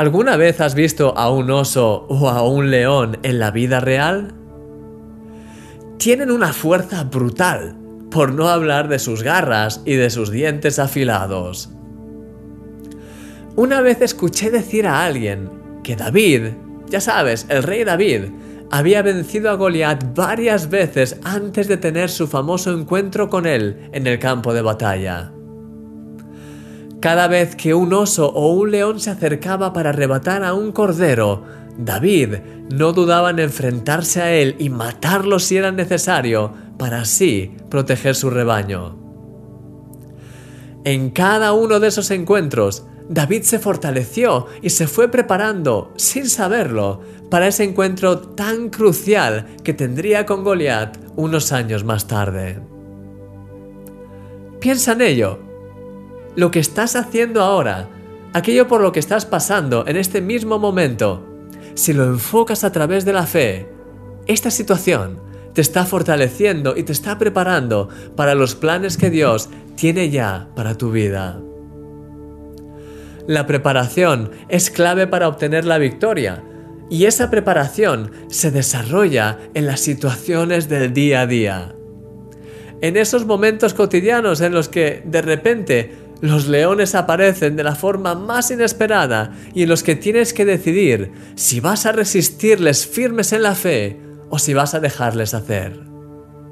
¿Alguna vez has visto a un oso o a un león en la vida real? Tienen una fuerza brutal, por no hablar de sus garras y de sus dientes afilados. Una vez escuché decir a alguien que David, ya sabes, el rey David, había vencido a Goliat varias veces antes de tener su famoso encuentro con él en el campo de batalla. Cada vez que un oso o un león se acercaba para arrebatar a un cordero, David no dudaba en enfrentarse a él y matarlo si era necesario para así proteger su rebaño. En cada uno de esos encuentros, David se fortaleció y se fue preparando, sin saberlo, para ese encuentro tan crucial que tendría con Goliat unos años más tarde. Piensa en ello. Lo que estás haciendo ahora, aquello por lo que estás pasando en este mismo momento, si lo enfocas a través de la fe, esta situación te está fortaleciendo y te está preparando para los planes que Dios tiene ya para tu vida. La preparación es clave para obtener la victoria y esa preparación se desarrolla en las situaciones del día a día. En esos momentos cotidianos en los que de repente los leones aparecen de la forma más inesperada y en los que tienes que decidir si vas a resistirles firmes en la fe o si vas a dejarles hacer.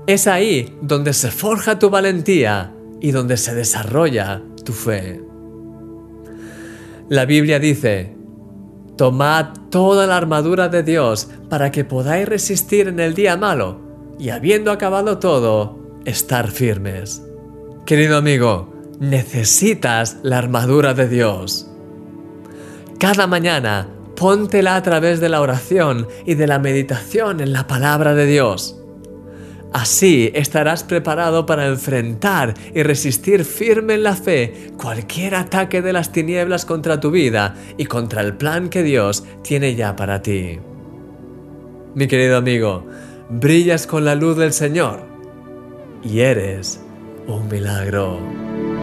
Es ahí donde se forja tu valentía y donde se desarrolla tu fe. La Biblia dice, Tomad toda la armadura de Dios para que podáis resistir en el día malo y habiendo acabado todo, estar firmes. Querido amigo, necesitas la armadura de Dios. Cada mañana, póntela a través de la oración y de la meditación en la palabra de Dios. Así estarás preparado para enfrentar y resistir firme en la fe cualquier ataque de las tinieblas contra tu vida y contra el plan que Dios tiene ya para ti. Mi querido amigo, brillas con la luz del Señor y eres un milagro.